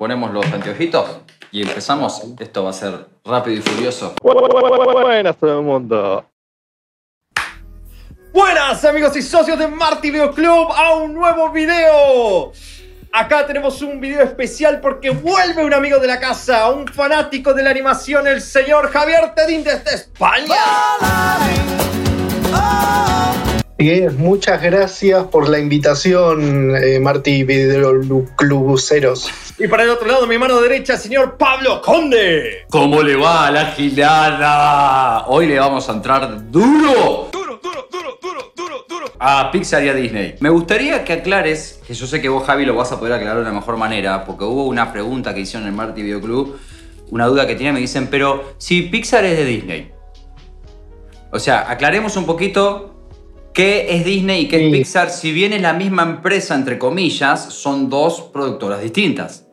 ponemos los anteojitos y empezamos. Esto va a ser rápido y furioso. Buenas todo el mundo. Buenas amigos y socios de Marty Video Club a un nuevo video. Acá tenemos un video especial porque vuelve un amigo de la casa, un fanático de la animación, el señor Javier Tedín desde España. Bien, muchas gracias por la invitación, eh, Martí Videoclubuceros. Y para el otro lado, mi mano derecha, señor Pablo Conde. ¿Cómo le va a la gilada? Hoy le vamos a entrar duro. Duro, duro, duro, duro, duro, duro. A Pixar y a Disney. Me gustaría que aclares, que yo sé que vos Javi lo vas a poder aclarar de la mejor manera, porque hubo una pregunta que hicieron en el Marty Video Club, una duda que tienen, me dicen, pero si Pixar es de Disney. O sea, aclaremos un poquito ¿Qué es Disney y qué es Pixar? Si bien es la misma empresa, entre comillas, son dos productoras distintas.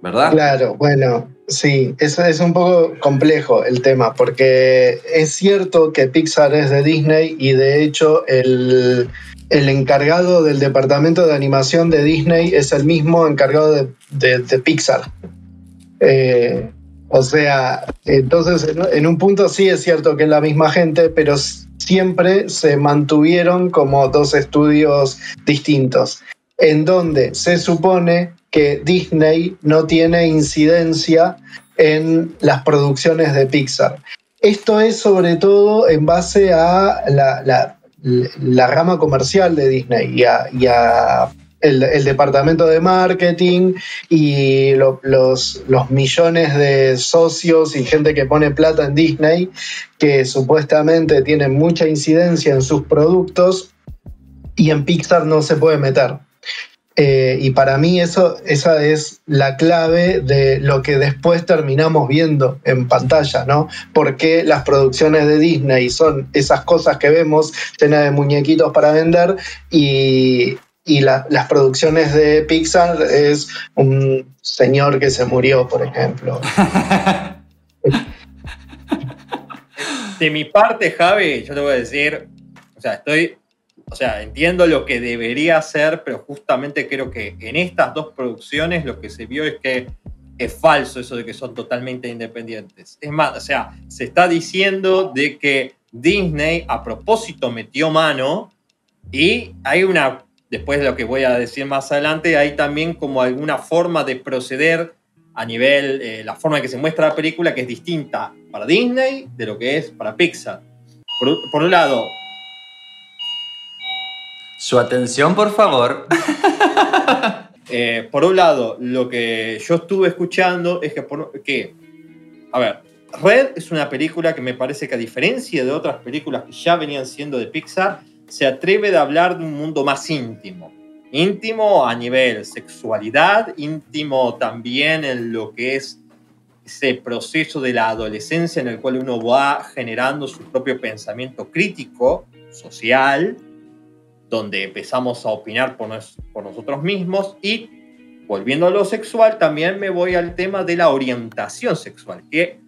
¿Verdad? Claro, bueno, sí, eso es un poco complejo el tema, porque es cierto que Pixar es de Disney y de hecho el, encargado del departamento de animación de Disney es el mismo encargado de, Pixar. Eh, o sea, entonces en un punto sí es cierto que es la misma gente, pero siempre se mantuvieron como dos estudios distintos, en donde se supone que Disney no tiene incidencia en las producciones de Pixar. Esto es sobre todo en base a la, rama comercial de Disney y a el, departamento de marketing y los, millones de socios y gente que pone plata en Disney, que supuestamente tienen mucha incidencia en sus productos y en Pixar no se puede meter. Eh, y para mí eso, esa es la clave de lo que después terminamos viendo en pantalla, ¿no? Porque las producciones de Disney son esas cosas que vemos llenas de muñequitos para vender y, y las producciones de Pixar es un señor que se murió, por ejemplo. De mi parte, Javi, yo te voy a decir, o sea, estoy, o sea, entiendo lo que debería ser, pero justamente creo que en estas dos producciones lo que se vio es que es falso eso de que son totalmente independientes. Es más, o sea, se está diciendo de que Disney a propósito metió mano y hay una después de lo que voy a decir más adelante, hay también como alguna forma de proceder a nivel, eh, la forma en que se muestra la película que es distinta para Disney de lo que es para Pixar. Por, un lado... Su atención, por favor. Eh, por un lado, lo que yo estuve escuchando es que, que, a ver, Red es una película que me parece que a diferencia de otras películas que ya venían siendo de Pixar, se atreve a hablar de un mundo más íntimo. Íntimo a nivel sexualidad, íntimo también en lo que es ese proceso de la adolescencia en el cual uno va generando su propio pensamiento crítico, social, donde empezamos a opinar por, nosotros mismos y volviendo a lo sexual, también me voy al tema de la orientación sexual, que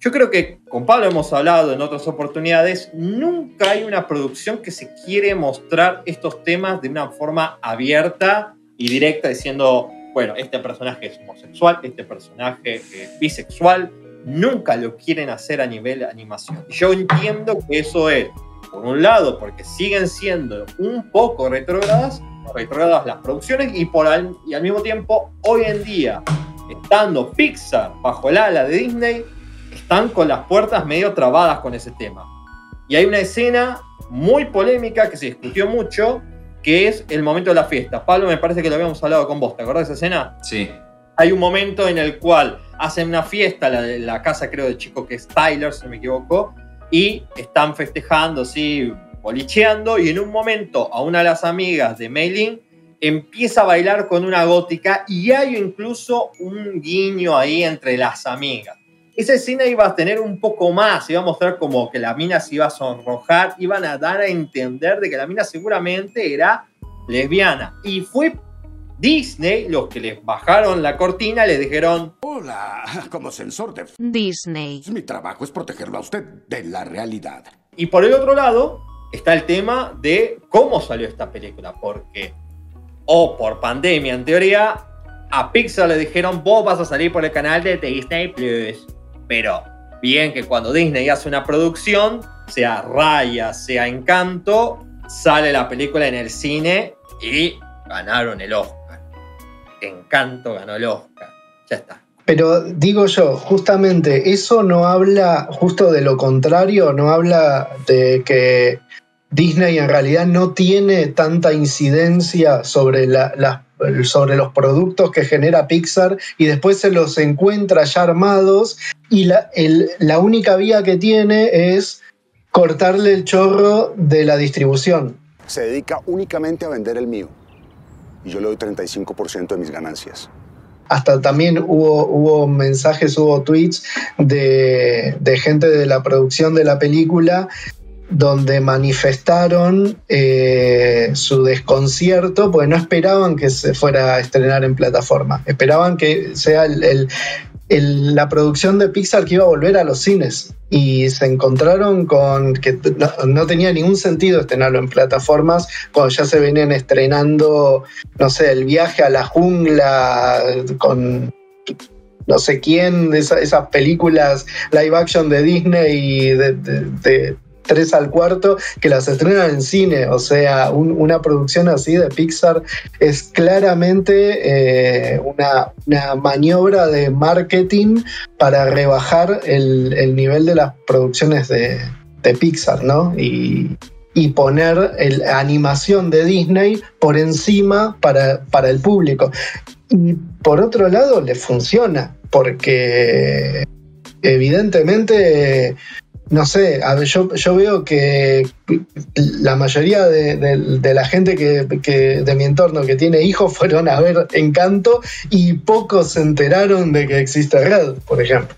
yo creo que con Pablo hemos hablado en otras oportunidades, nunca hay una producción que se quiere mostrar estos temas de una forma abierta y directa, diciendo, bueno, este personaje es homosexual, este personaje es bisexual, nunca lo quieren hacer a nivel animación. Yo entiendo que eso es, por un lado, porque siguen siendo un poco retrógradas, retrógradas las producciones, y, por y al mismo tiempo, hoy en día, estando Pixar bajo el ala de Disney, están con las puertas medio trabadas con ese tema. Y hay una escena muy polémica que se discutió mucho, que es el momento de la fiesta. Pablo, me parece que lo habíamos hablado con vos, ¿te acordás de esa escena? Sí. Hay un momento en el cual hacen una fiesta, la, la casa creo del chico que es Tyler, si no me equivoco, y están festejando, así, bolicheando, y en un momento a una de las amigas de Mailing empieza a bailar con una gótica y hay incluso un guiño ahí entre las amigas esa escena iba a tener un poco más, iba a mostrar como que la mina se iba a sonrojar, iban a dar a entender de que la mina seguramente era lesbiana. Y fue Disney los que les bajaron la cortina y les dijeron... Hola, como sensor de... Disney. Mi trabajo es protegerlo a usted de la realidad. Y por el otro lado está el tema de cómo salió esta película, porque o por pandemia en teoría A Pixar le dijeron, vos vas a salir por el canal de Disney Plus. Pero bien que cuando Disney hace una producción, sea Raya, sea Encanto, sale la película en el cine y ganaron el Oscar. Encanto ganó el Oscar. Ya está. Pero digo yo, justamente eso no habla justo de lo contrario, no habla de que Disney en realidad no tiene tanta incidencia sobre, la, la- sobre los productos que genera Pixar y después se los encuentra ya armados y la, el- la única vía que tiene es cortarle el chorro de la distribución. Se dedica únicamente a vender el mío. Y yo le doy 35% de mis ganancias. hasta también hubo, hubo mensajes, hubo tweets de, de gente de la producción de la película donde manifestaron eh, su desconcierto porque no esperaban que se fuera a estrenar en plataforma, esperaban que sea la producción de Pixar que iba a volver a los cines. Y se encontraron con que no, tenía ningún sentido estrenarlo en plataformas cuando ya se venían estrenando no sé, el viaje a la jungla con no sé quién, de esa- esas películas live action de Disney de, de tres al cuarto, que las estrenan en cine. O sea, un- una producción así de Pixar es claramente eh, una, una maniobra de marketing para rebajar el, el nivel de las producciones de, de Pixar, ¿no? Y, y poner el- animación de Disney por encima para, para el público. Y por otro lado, le funciona, porque evidentemente, no sé, a ver, yo, yo veo que la mayoría de, de- de la gente que, que- de mi entorno que tiene hijos fueron a ver Encanto y pocos se enteraron de que existe Red, por ejemplo.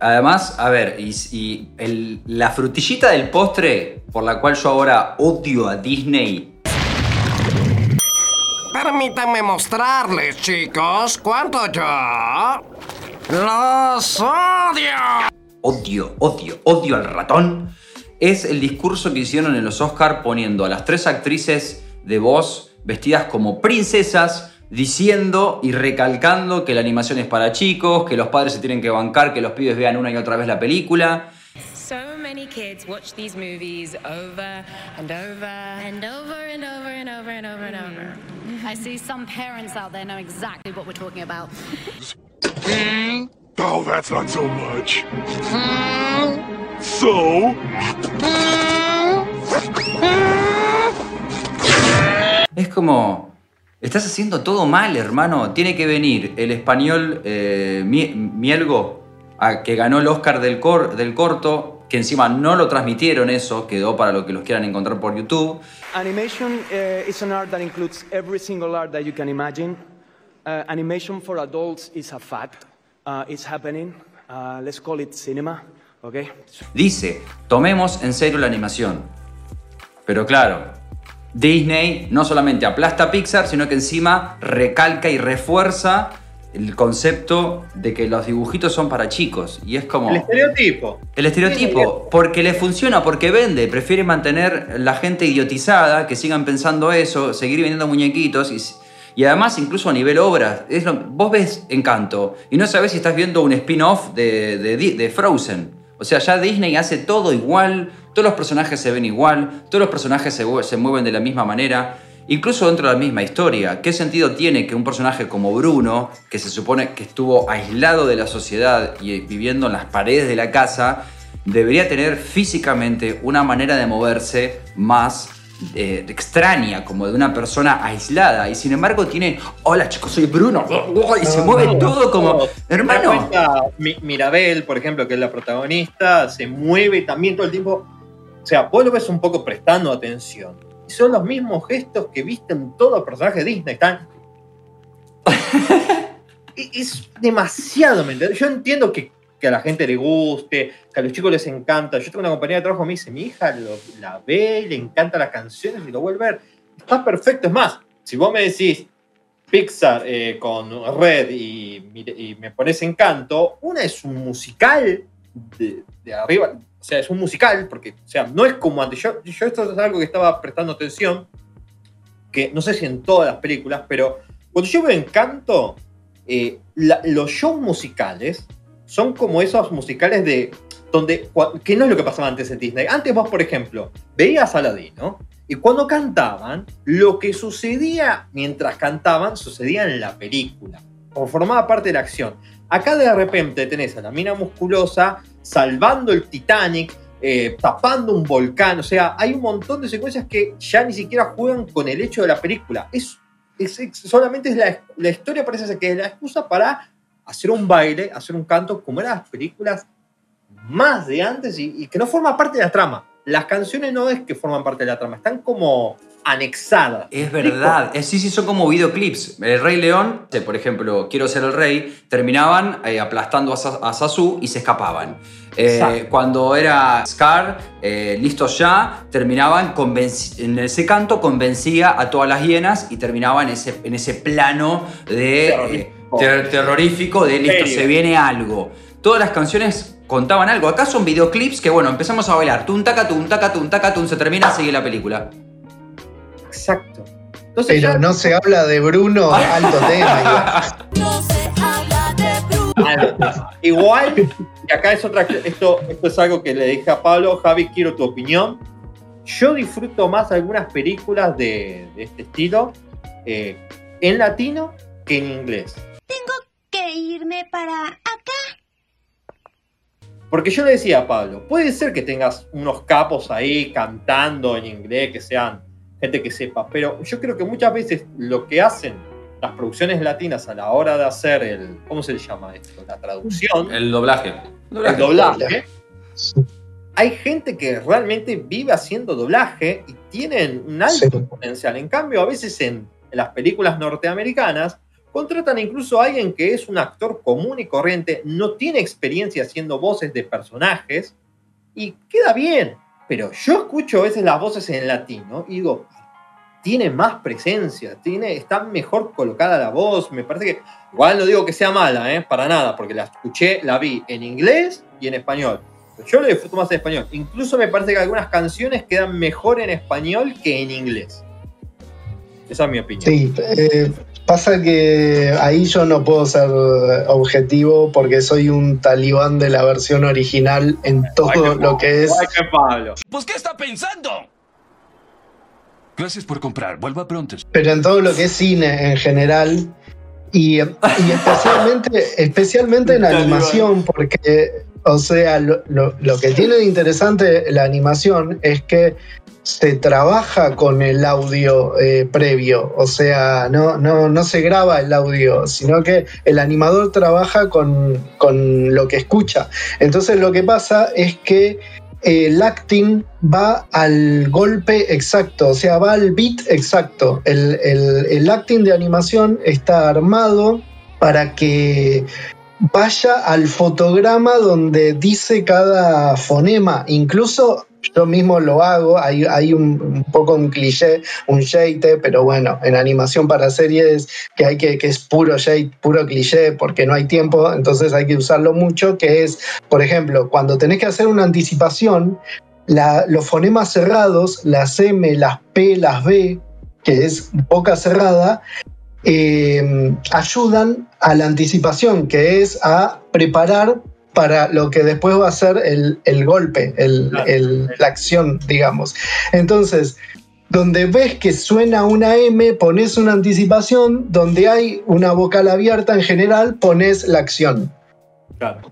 Además, a ver, y, y el- la frutillita del postre por la cual yo ahora odio a Disney Permítanme mostrarles, chicos, cuánto yo los odio. Odio, odio, odio al ratón, es el discurso que hicieron en los Oscar poniendo a las tres actrices de voz vestidas como princesas, diciendo y recalcando que la animación es para chicos, que los padres se tienen que bancar, que los pibes vean una y otra vez la película. So many kids watch these movies over and over And over and over and over and over and over. I see some parents out there know exactly what we're talking about. Oh, that's not so much. So? Es como, estás haciendo todo mal, hermano. Tiene que venir el español eh, Mie- Mielgo, a- que ganó el Oscar del, cor- del corto, que encima no lo transmitieron eso, quedó para lo que los quieran encontrar por YouTube. Animation uh, is an art that includes every single art that you can imagine. Uh, animation for adults is a fact. Uh, it's happening. Uh, let's call it cinema, okay? Dice, tomemos en serio la animación. Pero claro, Disney no solamente aplasta a Pixar, sino que encima recalca y refuerza el concepto de que los dibujitos son para chicos. Y es como... El estereotipo. El estereotipo, porque le funciona, porque vende, prefiere mantener la gente idiotizada, que sigan pensando eso, seguir vendiendo muñequitos y, y además incluso a nivel obras. Es lo- vos ves Encanto y no sabés si estás viendo un spin-off de, Frozen. O sea, ya Disney hace todo igual, todos los personajes se ven igual, todos los personajes se mueven de la misma manera. Incluso dentro de la misma historia, ¿qué sentido tiene que un personaje como Bruno, que se supone que estuvo aislado de la sociedad y viviendo en las paredes de la casa, debería tener físicamente una manera de moverse más eh, extraña, como de una persona aislada? Y sin embargo tiene, hola chicos, soy Bruno, y se mueve no, todo como, ¿Te das hermano. Mi- Mirabel, por ejemplo, que es la protagonista, se mueve también todo el tiempo. O sea, vos lo ves un poco prestando atención. Y son los mismos gestos que viste en todos los personajes de Disney. Están. Es demasiado, ¿me? Yo entiendo que, que a la gente le guste, que a los chicos les encanta. Yo tengo una compañía de trabajo me dice, mi hija la ve, le encantan las canciones y lo vuelve a ver. Está perfecto. Es más, si vos me decís Pixar eh, con Red y, me pones Encanto, una es un musical de, arriba, o sea, es un musical, porque, o sea, no es como antes. Yo, yo esto es algo que estaba prestando atención, que no sé si en todas las películas, pero Cuando yo veo Encanto, eh, los shows musicales son como esos musicales de. donde que no es lo que pasaba antes en Disney. Antes vos, por ejemplo, veías a Aladino y cuando cantaban, lo que sucedía mientras cantaban sucedía en la película, como formaba parte de la acción. Acá de repente tenés a la mina musculosa salvando el Titanic, eh, tapando un volcán, o sea, hay un montón de secuencias que ya ni siquiera juegan con el hecho de la película. Es, es- es- solamente es la, la historia parece ser que es la excusa para hacer un baile, hacer un canto, como eran las películas más de antes y, y que no forma parte de la trama. Las canciones no es que forman parte de la trama, están como anexadas. Es verdad, Eh, sí, sí, son como videoclips. El Rey León, por ejemplo, Quiero ser el rey, terminaban eh, aplastando a, Sa- a Sasu y se escapaban. Eh, cuando era Scar, eh, listos ya, terminaban en ese canto convencía a todas las hienas y terminaba en ese, en ese plano de eh. Ter- terrorífico de listo, Serio. se viene algo. Todas las canciones contaban algo. Acá son videoclips que, bueno, empezamos a bailar. Tun, taca, tun, taca, tun, taca, tun, se termina, sigue la película. Exacto. Entonces Pero ya- no se habla de Bruno, alto tema. Algo. Igual, y acá es otra, esto, esto es algo que le dije a Pablo, Javi, quiero tu opinión. Yo disfruto más algunas películas de, de este estilo eh, en latino que en inglés. Para acá. Porque yo le decía a Pablo, puede ser que tengas unos capos ahí cantando en inglés, que sean gente que sepa, pero yo creo que muchas veces lo que hacen las producciones latinas a la hora de hacer el, ¿cómo se le llama esto? La traducción. El doblaje. el doblaje. Hay gente que realmente vive haciendo doblaje y tienen un alto potencial. En cambio, a veces en, en las películas norteamericanas contratan incluso a alguien que es un actor común y corriente, no tiene experiencia haciendo voces de personajes y queda bien. Pero yo escucho a veces las voces en latino y digo, tiene más presencia, tiene, está mejor colocada la voz. Me parece que, igual no digo que sea mala, ¿eh? para nada, porque la escuché, la vi en inglés y en español. Yo lo disfruto más en español. Incluso me parece que algunas canciones quedan mejor en español que en inglés. Esa es mi opinión. Sí, eh, pasa que ahí yo no puedo ser objetivo porque soy un talibán de la versión original en todo lo que es. Igual que Pablo. ¿Pues qué está pensando? Gracias por comprar. Vuelva pronto. pero en todo lo que es cine en general y, y especialmente, especialmente en animación, porque, o sea, lo, lo- lo que tiene de interesante la animación es que se trabaja con el audio eh, previo, o sea, no, no, no se graba el audio, sino que el animador trabaja con, con lo que escucha. Entonces lo que pasa es que el acting va al golpe exacto, o sea, va al beat exacto. El, el- el acting de animación está armado para que vaya al fotograma donde dice cada fonema. Incluso yo mismo lo hago, hay, hay un, poco un cliché, un shade, pero bueno, en animación para series que hay que, que es puro puro cliché, porque no hay tiempo, entonces hay que usarlo mucho, que es, por ejemplo, cuando tenés que hacer una anticipación, los fonemas cerrados, las M, las P, las B, que es boca cerrada, eh, ayudan a la anticipación, que es a preparar para lo que después va a ser el, el golpe, el- el- la acción, digamos. Entonces, donde ves que suena una M, pones una anticipación, donde hay una vocal abierta en general, pones la acción.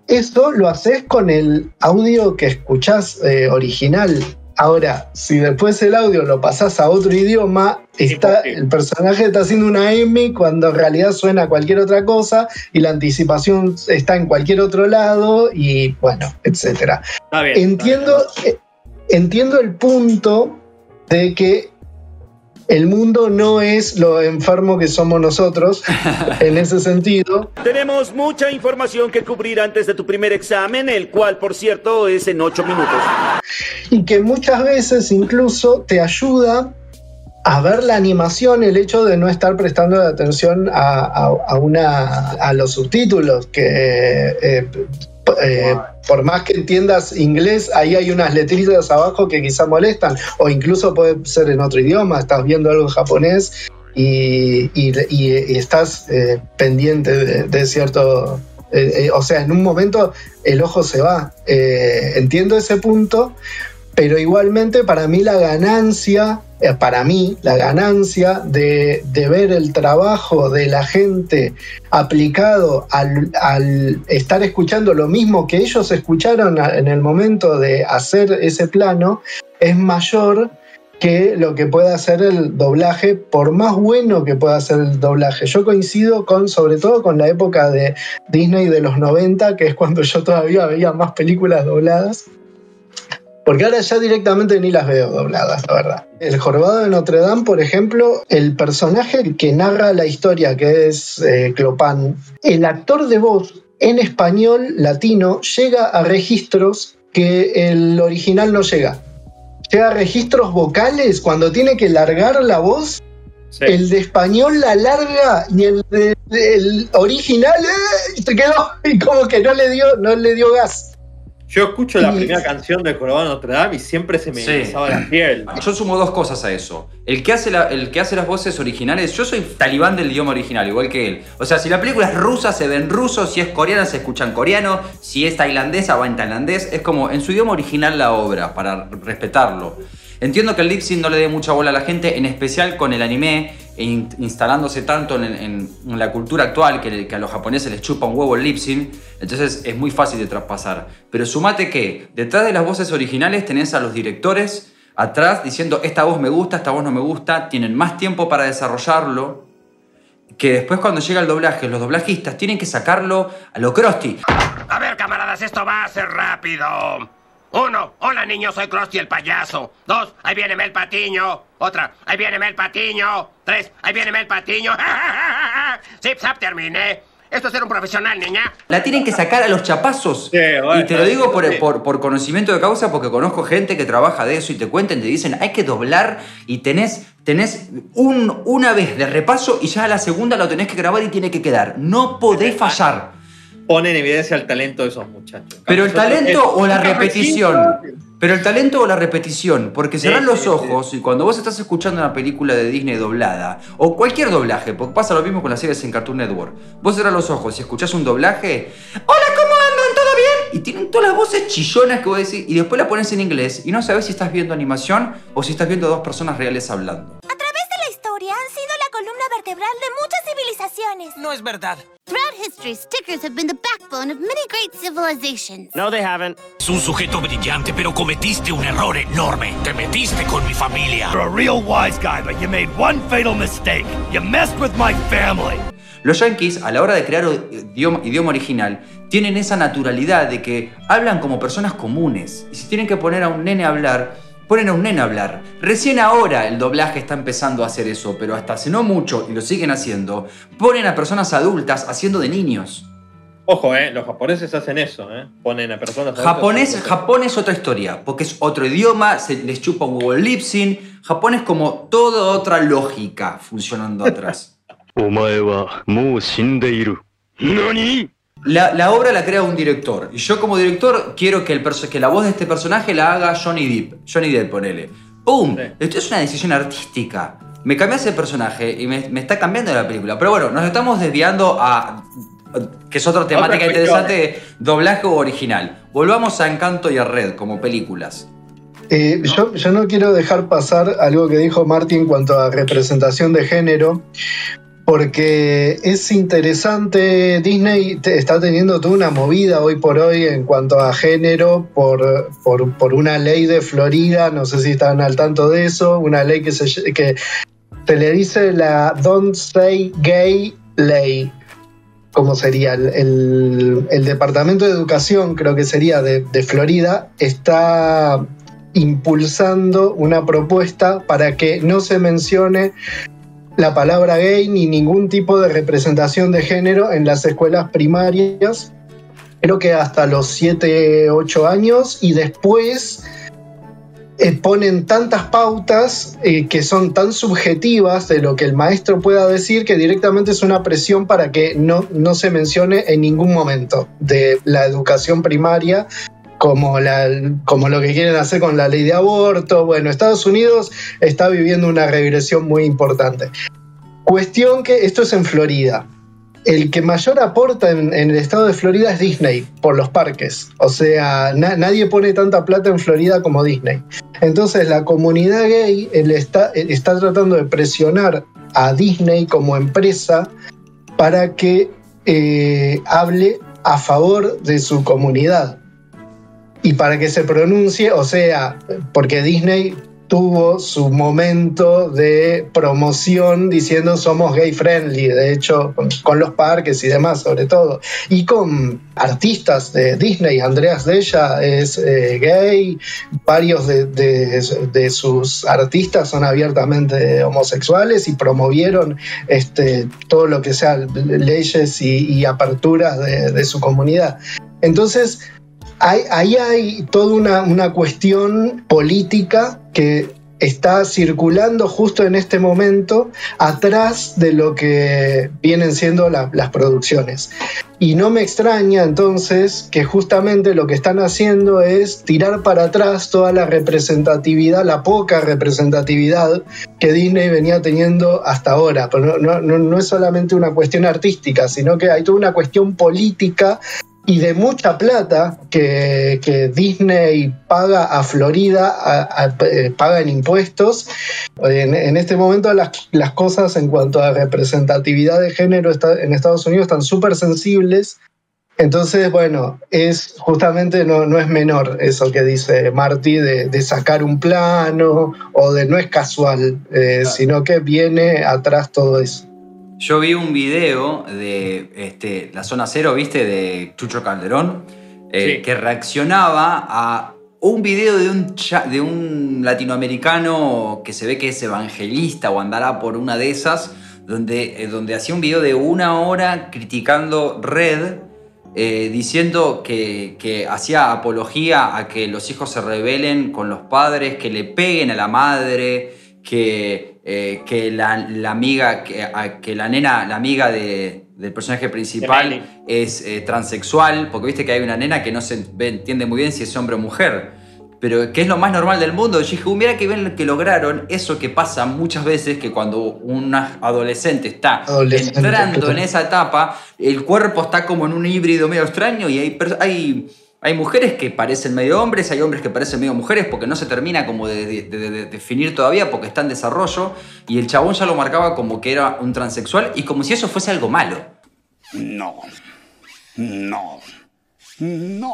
Esto lo haces con el audio que escuchás eh, original. Ahora, si después el audio lo pasás a otro idioma, está, el personaje está haciendo una M cuando en realidad suena cualquier otra cosa y la anticipación está en cualquier otro lado y bueno, etcétera. Está bien. Entiendo, eh, entiendo el punto de que el mundo no es lo enfermo que somos nosotros en ese sentido. Tenemos mucha información que cubrir antes de tu primer examen, el cual, por cierto, es en ocho minutos. y que muchas veces incluso te ayuda a ver la animación, el hecho de no estar prestando atención a, a- a una, a los subtítulos, que eh, eh, por más que entiendas inglés, ahí hay unas letritas abajo que quizá molestan, o incluso puede ser en otro idioma, estás viendo algo en japonés y, y- y- y estás eh, pendiente de, de cierto... eh, eh, o sea, en un momento el ojo se va. Entiendo ese punto, pero igualmente para mí la ganancia, eh, para mí la ganancia de, ver el trabajo de la gente aplicado al, al estar escuchando lo mismo que ellos escucharon en el momento de hacer ese plano es mayor que lo que pueda hacer el doblaje, por más bueno que pueda ser el doblaje. Yo coincido con, sobre todo con la época de Disney de los 90, que es cuando yo todavía veía más películas dobladas. Porque ahora ya directamente ni las veo dobladas, la verdad. El Jorobado de Notre Dame, por ejemplo, el personaje que narra la historia, que es eh, Clopin, el actor de voz en español latino llega a registros que el original no llega. Llega a registros vocales cuando tiene que largar la voz. El de español la larga y el, de- el original eh, se quedó y como que no le dio, no le dio gas. Yo escucho la primera canción de Jorobado de Notre Dame y siempre se me Sí. la piel. Yo sumo dos cosas a eso. El que, hace la- el que hace las voces originales, yo soy talibán del idioma original, igual que él. O sea, si la película es rusa, se ve en ruso, si es coreana, se escucha en coreano, si es tailandesa, va en tailandés. Es como en su idioma original la obra, para respetarlo. Entiendo que el lip sync no le dé mucha bola a la gente, en especial con el anime, e in- instalándose tanto en, la cultura actual que, que a los japoneses les chupa un huevo el lip sync, entonces es muy fácil de traspasar. Pero sumate que detrás de las voces originales tenés a los directores atrás diciendo esta voz me gusta, esta voz no me gusta, tienen más tiempo para desarrollarlo, que después cuando llega el doblaje, los doblajistas tienen que sacarlo a lo Krusty. A ver, camaradas, esto va a ser rápido. Uno, hola niños, soy Krusty el payaso. Dos, ahí viene Mel Patiño. Otra, ahí viene Mel Patiño. Tres, ahí viene Mel Patiño. Zip, zap, terminé. Esto es ser un profesional, niña. La tienen que sacar a los chapazos. bueno, y te lo digo por, sí. por- por conocimiento de causa, porque conozco gente que trabaja de eso y te cuentan, te dicen, hay que doblar y tenés, tenés un, una vez de repaso y ya a la segunda lo tenés que grabar y tiene que quedar. No podés fallar. Pone en evidencia el talento de esos muchachos. Pero el talento o la repetición. Pero el talento o la repetición, porque cerrás Sí, los sí, ojos y cuando vos estás escuchando una película de Disney doblada, o cualquier doblaje, porque pasa lo mismo con las series en Cartoon Network, vos cerrás los ojos y escuchás un doblaje, ¡Hola, ¿cómo andan? ¿Todo bien? Y tienen todas las voces chillonas que vos decís, y después la pones en inglés y no sabés si estás viendo animación o si estás viendo dos personas reales hablando. A través de la historia han sido la columna vertebral de muchas civilizaciones. No es verdad. Throughout history, stickers have been the backbone of many great civilizations. No, they haven't. Es un sujeto brillante, pero cometiste un error enorme. Te metiste con mi familia. You're a real wise guy, but you made one fatal mistake. You messed with my family. Los yankees, a la hora de crear idioma, idioma original, tienen esa naturalidad de que hablan como personas comunes. Y si tienen que poner a un nene a hablar, ponen a un nene a hablar. Recién ahora el doblaje está empezando a hacer eso, pero hasta hace no mucho, y lo siguen haciendo, ponen a personas adultas haciendo de niños. Ojo, eh, los japoneses hacen eso, eh. Ponen a personas. Japonés, Japón es otra historia, porque es otro idioma, se les chupa un huevo el. Japón es como toda otra lógica funcionando atrás. La, obra la crea un director. Y yo como director quiero que, el que la voz de este personaje la haga Johnny Depp. Johnny Depp, ponele. ¡Pum! Esto es una decisión artística. Me cambias el personaje y me, está cambiando la película. Pero bueno, nos estamos desviando a... que es otra temática otra interesante, doblaje o original. Volvamos a Encanto y a Red como películas. Eh, yo, yo no quiero dejar pasar algo que dijo Martín en cuanto a representación de género, porque es interesante, Disney está teniendo toda una movida hoy por hoy en cuanto a género por, por, una ley de Florida, no sé si están al tanto de eso, una ley que se, que se le dice la Don't Say Gay Ley. ¿Cómo sería? El, el- Departamento de Educación, creo que sería de Florida, está impulsando una propuesta para que no se mencione la palabra gay ni ningún tipo de representación de género en las escuelas primarias. Creo que hasta los 7, 8 años y después eh, ponen tantas pautas eh, que son tan subjetivas de lo que el maestro pueda decir que directamente es una presión para que no, no se mencione en ningún momento de la educación primaria como, lo que quieren hacer con la ley de aborto. Bueno, Estados Unidos está viviendo una regresión muy importante. Cuestión que esto es en Florida. El que mayor aporta en, el estado de Florida es Disney, por los parques. O sea, na- nadie pone tanta plata en Florida como Disney. Entonces la comunidad gay está tratando de presionar a Disney como empresa para que eh, hable a favor de su comunidad y para que se pronuncie, o sea, porque Disney tuvo su momento de promoción diciendo somos gay friendly, de hecho, con, los parques y demás sobre todo, y con artistas de Disney, Andreas Della es eh, gay, varios de, sus artistas son abiertamente homosexuales y promovieron este, todo lo que sea leyes y, aperturas de, su comunidad. Entonces, ahí hay toda una, una cuestión política que está circulando justo en este momento atrás de lo que vienen siendo la- las producciones. Y no me extraña entonces que justamente lo que están haciendo es tirar para atrás toda la representatividad, la poca representatividad que Disney venía teniendo hasta ahora. Pero no- no- no es solamente una cuestión artística, sino que hay toda una cuestión política y de mucha plata que, que Disney paga a Florida, a- a- eh, paga en impuestos. En, en este momento las, las cosas en cuanto a representatividad de género está- en Estados Unidos están súper sensibles. Entonces, bueno, es justamente no, no es menor eso que dice Marty de, de sacar un plano o de no es casual, eh, sino que viene atrás todo eso. Yo vi un video de este, la zona cero, ¿viste? De Chucho Calderón, eh, Sí. que reaccionaba a un video de un, de un latinoamericano que se ve que es evangelista o andará por una de esas, donde, eh, donde hacía un video de una hora criticando Red, eh, diciendo que, que hacía apología a que los hijos se rebelen con los padres, que le peguen a la madre, que, eh, que la, la amiga, que, a- que la nena, la amiga de- del personaje principal es eh, transexual, porque viste que hay una nena que no se entiende muy bien si es hombre o mujer. Pero que es lo más normal del mundo. Yo dije, "Uh, mira que bien que lograron eso que pasa muchas veces, que cuando un adolescente está Adolescente, entrando en esa etapa, el cuerpo está como en un híbrido medio extraño y hay, hay mujeres que parecen medio hombres, hay hombres que parecen medio mujeres porque no se termina como de, de- de- de definir todavía porque está en desarrollo y el chabón ya lo marcaba como que era un transexual y como si eso fuese algo malo. No. No. No.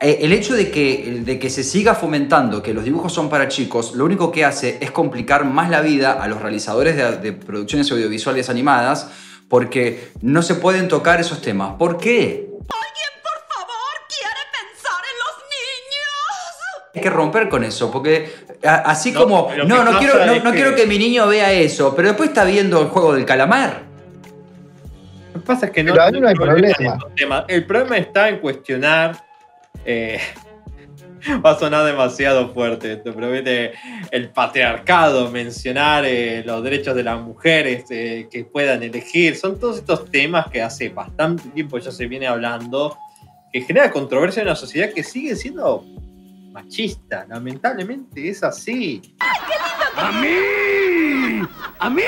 Eh, El hecho de que, de que se siga fomentando que los dibujos son para chicos, lo único que hace es complicar más la vida a los realizadores de, de producciones audiovisuales animadas porque no se pueden tocar esos temas. ¿Por qué? Hay que romper con eso, porque así No, como, no, ¿qué no quiero, no, que- quiero que mi niño vea eso, pero después está viendo el juego del calamar. Lo que pasa es que no, hay problema. El problema está en cuestionar. eh, va a sonar demasiado fuerte pero viste, el patriarcado, mencionar eh, los derechos de las mujeres eh, que puedan elegir. Son todos estos temas que hace bastante tiempo ya se viene hablando, que genera controversia en una sociedad que sigue siendo machista. Lamentablemente es así. ¡A mí! ¡A mí!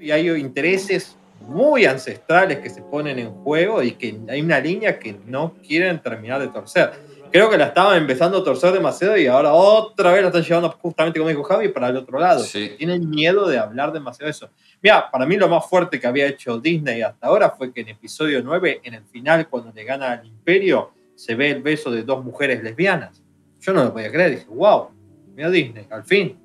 y hay intereses muy ancestrales que se ponen en juego y que hay una línea que no quieren terminar de torcer. Creo que la estaban empezando a torcer demasiado y ahora otra vez la están llevando justamente, como dijo Javi, para el otro lado. Tienen miedo de hablar demasiado de eso. Mira, para mí lo más fuerte que había hecho Disney hasta ahora fue que en episodio 9, en el final, cuando le gana al imperio, se ve el beso de dos mujeres lesbianas. Yo no lo podía creer, dije, wow, mira Disney, al fin.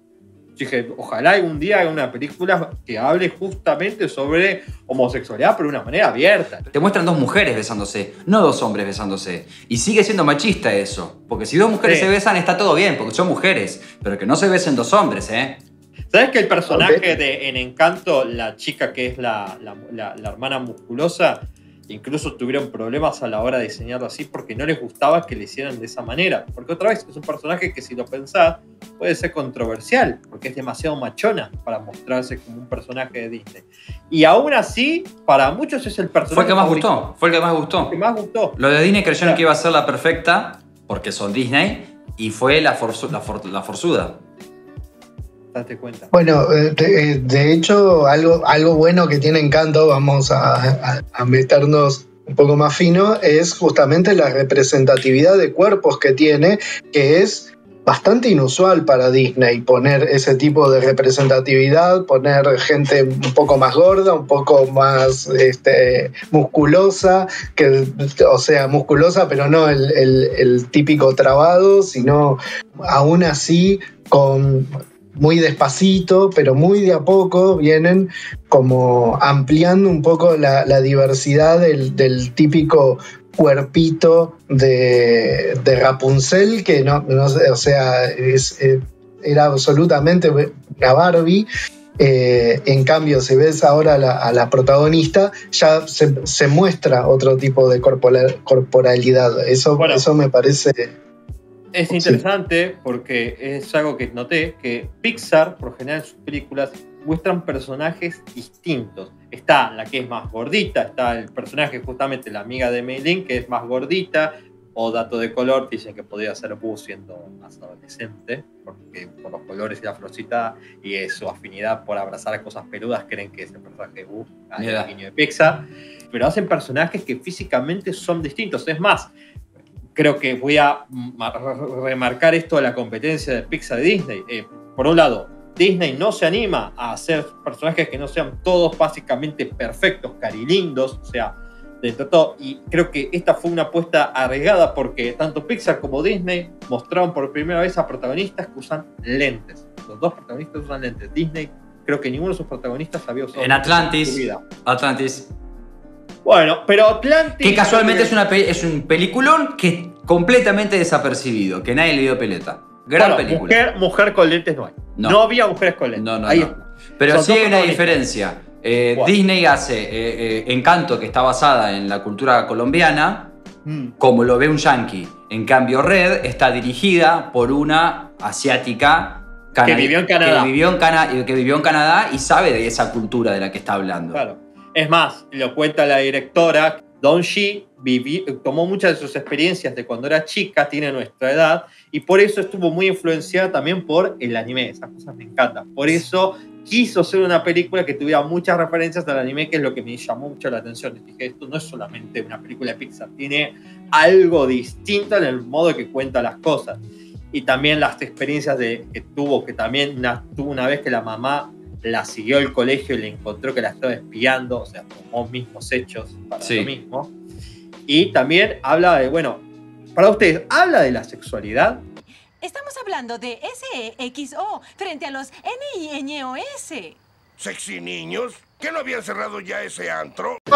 Dije, ojalá algún día haga una película que hable justamente sobre homosexualidad, pero de una manera abierta. Te muestran dos mujeres besándose, no dos hombres besándose. Y sigue siendo machista eso. Porque si dos mujeres Sí. se besan está todo bien, porque son mujeres. Pero que no se besen dos hombres, ¿eh? ¿Sabes que el personaje de En Encanto, la chica que es la, la- la- la hermana musculosa, incluso tuvieron problemas a la hora de diseñarlo así porque no les gustaba que le hicieran de esa manera? Porque otra vez es un personaje que si lo pensás puede ser controversial, porque es demasiado machona para mostrarse como un personaje de Disney. Y aún así, para muchos es el personaje Fue el que más favorito. gustó, fue el que más gustó. El que más gustó. Lo de Disney creyeron que iba a ser la perfecta, porque son Disney, y fue la, forzu- la, for- la forzuda. Bueno, eh, de, eh, de hecho, algo, algo bueno que tiene Encanto, vamos a, meternos un poco más fino, es justamente la representatividad de cuerpos que tiene, que es bastante inusual para Disney poner ese tipo de representatividad, poner gente un poco más gorda, un poco más este, musculosa, que, o sea, musculosa, pero no el- el típico trabado, sino aún así con muy despacito, pero muy de a poco vienen como ampliando un poco la, la diversidad del, del típico cuerpito de, de Rapunzel, que no, no sé, o sea, es, eh, era absolutamente una Barbie. Eh, en cambio, si ves ahora a la, a la protagonista, ya se, se muestra otro tipo de corpora- corporalidad. Eso, eso me parece Es interesante porque es algo que noté que Pixar, por general en sus películas, muestran personajes distintos. Está la que es más gordita, está el personaje justamente la amiga de Meilin que es más gordita, o dato de color, dicen que podría ser Boo siendo más adolescente, porque por los colores y la florcita y su afinidad por abrazar a cosas peludas creen que es el personaje de Boo, el niño de Pixar, pero hacen personajes que físicamente son distintos. Es más, creo que voy a ma- re- remarcar esto de la competencia de Pixar de Disney. Eh, por un lado, Disney no se anima a hacer personajes que no sean todos básicamente perfectos, carilindos, o sea, dentro de todo. Y creo que esta fue una apuesta arriesgada porque tanto Pixar como Disney mostraron por primera vez a protagonistas que usan lentes. Los dos protagonistas usan lentes. Disney, creo que ninguno de sus protagonistas había usado En lentes su Atlantis. vida. Atlantis. Bueno, pero Atlantis. Que casualmente es, una es un peliculón que completamente desapercibido, que nadie le dio pelota. Gran Bueno, película. Mujer, mujer con lentes no hay. No. No, había mujeres con lentes. No, no, Ahí no. Pero Son sí hay una diferencia. Eh. Disney hace eh, eh, Encanto, que está basada en la cultura colombiana, Mm. como lo ve un yankee. En cambio, Red está dirigida por una asiática Que vivió en Canadá. Que vivió en, Cana- que vivió en Canadá y sabe de esa cultura de la que está hablando. Claro. Es más, lo cuenta la directora, Don Shi tomó muchas de sus experiencias de cuando era chica, tiene nuestra edad, y por eso estuvo muy influenciada también por el anime. Esas cosas me encantan. Por eso quiso hacer una película que tuviera muchas referencias al anime, que es lo que me llamó mucho la atención. Y dije, esto no es solamente una película de Pixar, tiene algo distinto en el modo que cuenta las cosas. Y también las experiencias de, que tuvo, que también una- tuvo una vez que la mamá la siguió al colegio y le encontró que la estaba espiando, o sea, tomó mismos hechos para Sí. lo mismo. Y también habla de, bueno, para ustedes, ¿habla de la sexualidad? Estamos hablando de SEXO frente a los NINOS. ¿Sexy niños? ¿Que no habían cerrado ya ese antro?